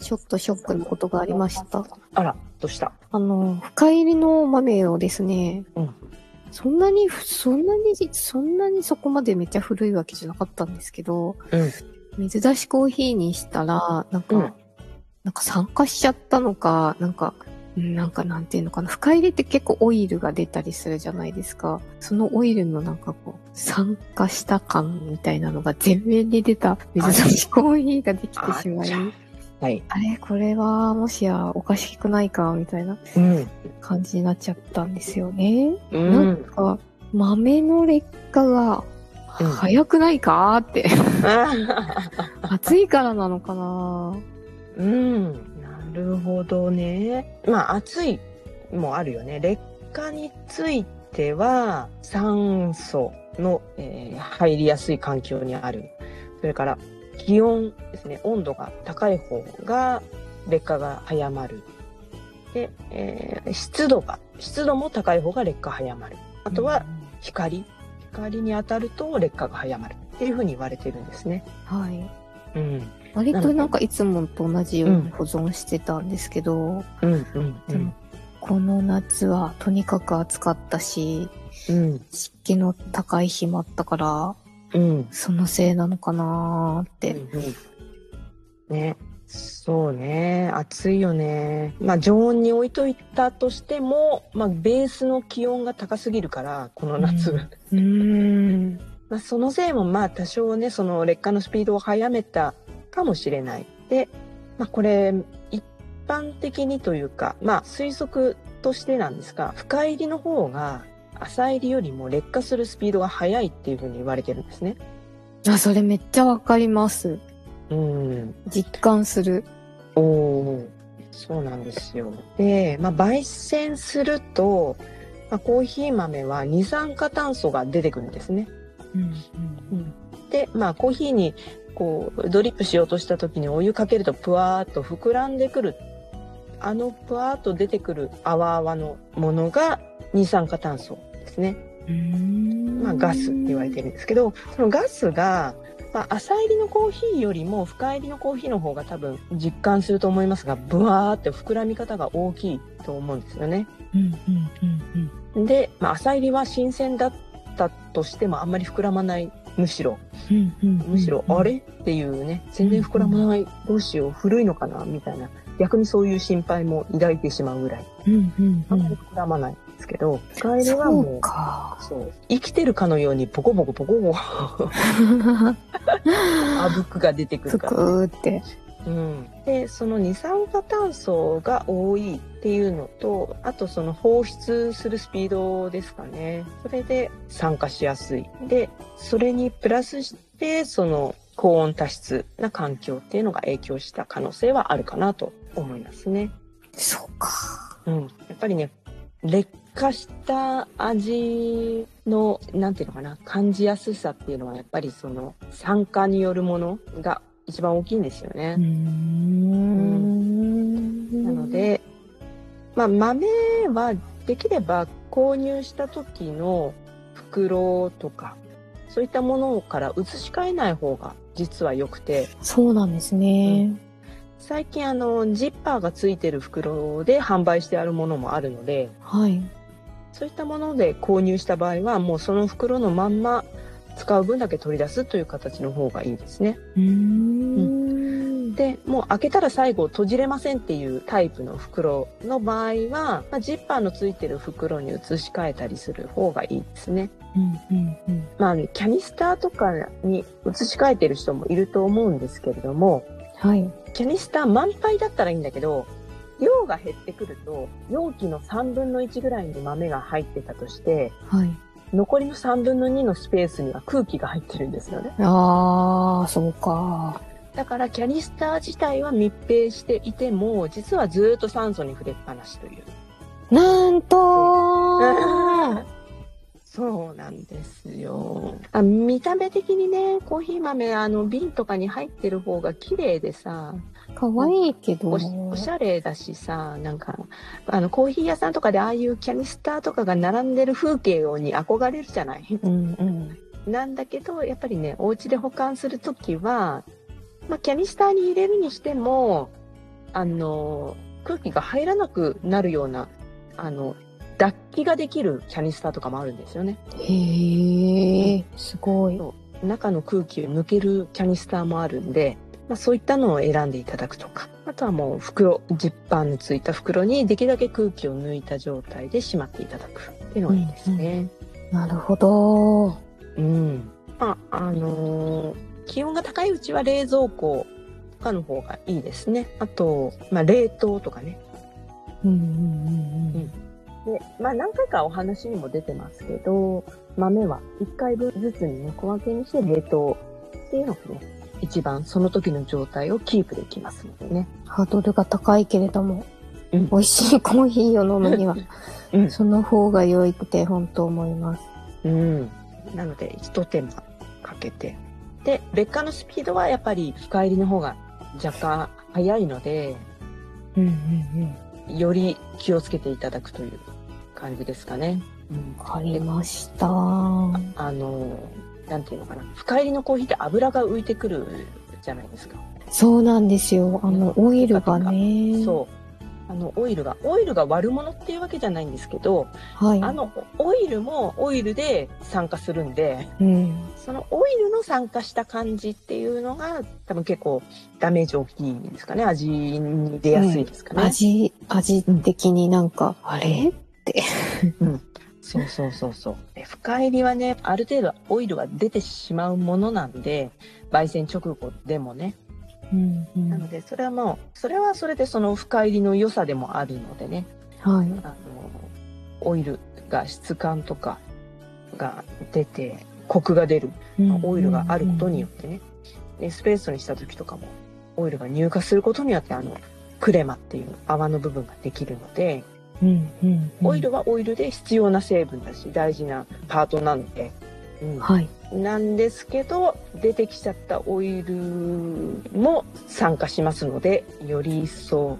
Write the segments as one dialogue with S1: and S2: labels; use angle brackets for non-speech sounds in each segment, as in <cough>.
S1: ちょっとショックなことがありました。
S2: あらどうした？
S1: あの、深入りの豆をですね、
S2: うん
S1: そんなに、そんなに、そんなにそこまでめっちゃ古いわけじゃなかったんですけど、
S2: うん
S1: 水出しコーヒーにしたら、なんか、
S2: うん
S1: なんか酸化しちゃったのか、なんか、うんなんかなんていうのかな。深入りって結構オイルが出たりするじゃないですか。そのオイルのなんかこう、酸化した感みたいなのが全面に出た水出しコーヒーができてしまい。
S2: はい
S1: あれこれはもしやおかしくないかみたいな
S2: うん
S1: 感じになっちゃったんですよね。
S2: う
S1: なんか、豆の劣化が
S2: うん
S1: 早くないかって。<laughs> 暑いからなのかな
S3: うん、なるほどね。まあ、暑いもあるよね。劣化については、酸素の、えー入りやすい環境にある。それから、気温ですね。温度が高い方が劣化が早まる。で、えー湿度が、湿度も高い方が劣化早まる。あとは、光。光に当たると劣化が早まる。っていうふうに言われてるんですね。
S1: はい。
S3: うん。
S1: 割となんかいつもと同じように保存してたんですけど、
S3: うん、うん、う
S1: でも
S3: ん。
S1: この夏はとにかく暑かったし、
S3: うん、
S1: 湿気の高い日もあったから、
S3: うん。
S1: そのせいなのかなーって。
S3: ね。そうね。暑いよね。まあ常温に置いといたとしても、まあベースの気温が高すぎるから、この夏。
S1: うんうーん。<laughs>
S3: まあそのせいもまあ多少ね、その劣化のスピードを速めたかもしれない。で、まあこれ、一般的にというか、まあ推測としてなんですが、深入りの方が浅入りよりも劣化するスピードが速いっていうふうに言われてるんですね。
S1: あ、それめっちゃわかります。
S3: うん。
S1: 実感する。
S3: おお、そうなんですよ。で、まあ、焙煎すると、まあ、コーヒー豆は二酸化炭素が出てくるんですね。
S1: うん。
S3: で、まあ、コーヒーにこうドリップしようとした時にお湯かけるとプワーっと膨らんでくる。あのプワーっと出てくる泡々のものが二酸化炭素ですね。
S1: うん
S3: まあ、ガスって言われてるんですけど、そのガスが、まあ、浅入りのコーヒーよりも深入りのコーヒーの方が多分実感すると思いますが、ブワーって膨らみ方が大きいと思うんですよね。
S1: うんうんうん
S3: で、まあ、浅入りは新鮮だったとしてもあんまり膨らまない。むしろ、むしろ、あれ？っていうね、全然膨らまない。どうしよう、古いのかな？みたいな。逆にそういう心配も抱いてしまうぐらい。
S1: うんうん
S3: あ
S1: うん
S3: んまり膨らまないんですけど、深入りはもう、
S1: か。
S3: そう、生きてるかのようにポコポコポコポコ <laughs> あぶくが出てくる
S1: ふ
S3: から。
S1: くーって。
S3: うん、でその二酸化炭素が多いっていうのとあとその放出するスピードですかねそれで酸化しやすいでそれにプラスしてその高温多湿な環境っていうのが影響した可能性はあるかなと思いますね。
S1: そうか。
S3: うん、やっぱりね劣化した味のなんていうのかな感じやすさっていうのはやっぱりその酸化によるものが一番大きいんですよね。
S1: うーん
S3: なの、で、まあ、豆はできれば購入した時の袋とかそういったものから移し替えない方が実は良くて
S1: そうなんですね。
S3: 最近あのジッパーがついてる袋で販売してあるものもあるので
S1: はい。
S3: そういったもので購入した場合はもうその袋のまんま使う分だけ取り出すという形の方がいいですね。
S1: うーん。
S3: で、もう開けたら最後閉じれませんっていうタイプの袋の場合は、まあ、ジッパーのついてる袋に移し替えたりする方がいいですね。
S1: うんうんうん。
S3: まあ、キャニスターとかに移し替えてる人もいると思うんですけれども、
S1: はい。
S3: キャニスター満杯だったらいいんだけど、量が減ってくると、容器の3分の1ぐらいに豆が入ってたとして、
S1: はい。
S3: 残りの3分の2のスペースには空気が入ってるんですよね。
S1: あー、そうか。
S3: だからキャニスター自体は密閉していても、実はずっと酸素に触れっぱなしという。
S1: なんと <laughs>
S3: なんですよ。あ見た目的にね、コーヒー豆、あの、瓶とかに入ってる方が綺麗でさ、
S1: かわいいけど。
S3: おしおしゃれだしさ、なんか、あの、コーヒー屋さんとかでああいうキャニスターとかが並んでる風景に憧れるじゃない？
S1: うんうん。
S3: なんだけど、やっぱりね、お家で保管するときは、まあ、キャニスターに入れるにしても、あの、空気が入らなくなるような、あの、脱気ができるキャニスターとかもあるんですよね。
S1: へえ、すごい。
S3: 中の空気を抜けるキャニスターもあるんで、まあ、そういったのを選んでいただくとか、あとはもう袋、ジッパーのついた袋にできるだけ空気を抜いた状態でしまっていただくっていうのがいいですね。
S1: なるほど。
S3: うん。まあ、あのー気温が高いうちは冷蔵庫とかの方がいいですね。あと、まあ、冷凍とかね。
S1: うんうんうん
S3: で、まあ、何回かお話にも出てますけど、豆は1回分ずつに小分けにして冷凍っていうのがね、一番その時の状態をキープできますのでね。
S1: ハードルが高いけれども、
S3: うん
S1: 美味しいコーヒーを飲むには、<laughs>
S3: うん
S1: その方が良いって本当思います。
S3: うん。なので、一手間かけて。で、劣化のスピードはやっぱり深入りの方が若干早いので、
S1: うんうん
S3: より気をつけていただくという感じですかね。うん
S1: わかりました。
S3: あの、なんていうのかな。深入りのコーヒーって油が浮いてくるじゃないですか。
S1: そうなんですよ。あの、オイルがね。
S3: そう。あの、オイルが、オイルが悪者っていうわけじゃないんですけど、
S1: はい。
S3: あの、オイルもオイルで酸化するんで、
S1: うん。
S3: そのオイルの酸化した感じっていうのが、多分結構ダメージ大きいんですかね。味に出やすいですかね。
S1: 味、味的になんか、あれ？
S3: そうそうそうそう。で深入りはね、ある程度オイルが出てしまうものなんで、焙煎直後でもね。
S1: うんう。
S3: なんので、それはもう、それはそれでその深入りの良さでもあるのでね。
S1: はい。
S3: あの、オイルが質感とかが出て、コクが出る。オイルがあることによってね。でスペースにした時とかも、オイルが乳化することによって、あの、クレマっていう泡の部分ができるので、
S1: うんうんうん。
S3: オイルはオイルで必要な成分だし、大事なパートなので、うん
S1: はい。
S3: なんですけど、出てきちゃったオイルも酸化しますので、より一層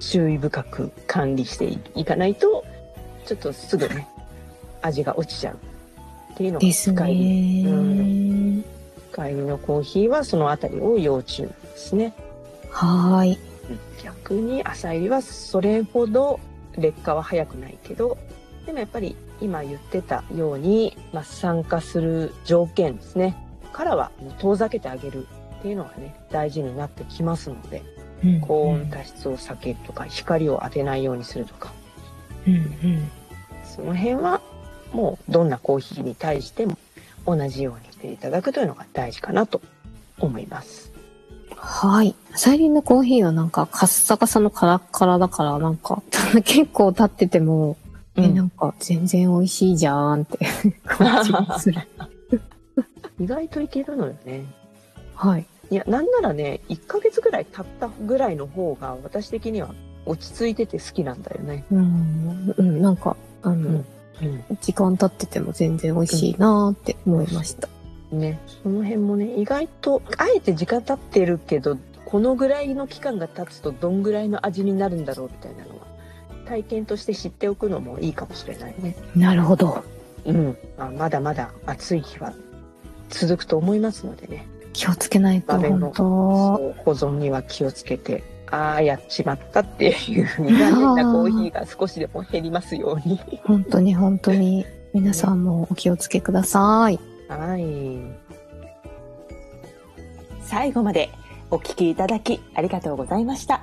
S3: 注意深く管理していかないと、ちょっとすぐね、<laughs> 味が落ちちゃうっていうのが
S1: です
S3: 深入り
S1: ね。
S3: 深入りのコーヒーはそのあたりを要注意ですね。
S1: はーい。
S3: 逆に浅入りはそれほど劣化は早くないけど、でもやっぱり今言ってたように、まあ、酸化する条件ですね。からは遠ざけてあげるっていうのがね、大事になってきますので、
S1: うん
S3: 高温多湿を避けるとか、光を当てないようにするとか、
S1: うんうん。
S3: その辺はもうどんなコーヒーに対しても同じようにしていただくというのが大事かなと思います。
S1: はい。最近のコーヒーはなんかカッサカサのカラッカラだからなんか <laughs> 結構経ってても、え、なんか全然美味しいじゃんって感じがする。<laughs>
S3: 意外といけるのよね。
S1: はい。
S3: いや、なんならね、1ヶ月ぐらい経ったぐらいの方が私的には落ち着いてて好きなんだよね。
S1: うん、うん、なんか、あの、
S3: うん
S1: 時間経ってても全然美味しいなーって思いました。
S3: ね、その辺もね、意外と、あえて時間経ってるけど、このぐらいの期間が経つとどんぐらいの味になるんだろうみたいな体験として知っておくのもいいかもしれないね。
S1: なるほど。
S3: うん。まあ、まだまだ暑い日は続くと思いますのでね。
S1: 気をつけないと、本当
S3: 保存には気をつけて、ああ、やっちまったっていう苦手なコーヒーが少しでも減りますように。
S1: 本当に本当に、皆さんもお気をつけください。
S3: はい。
S2: 最後まで
S3: お聞きいただきありがとうございました。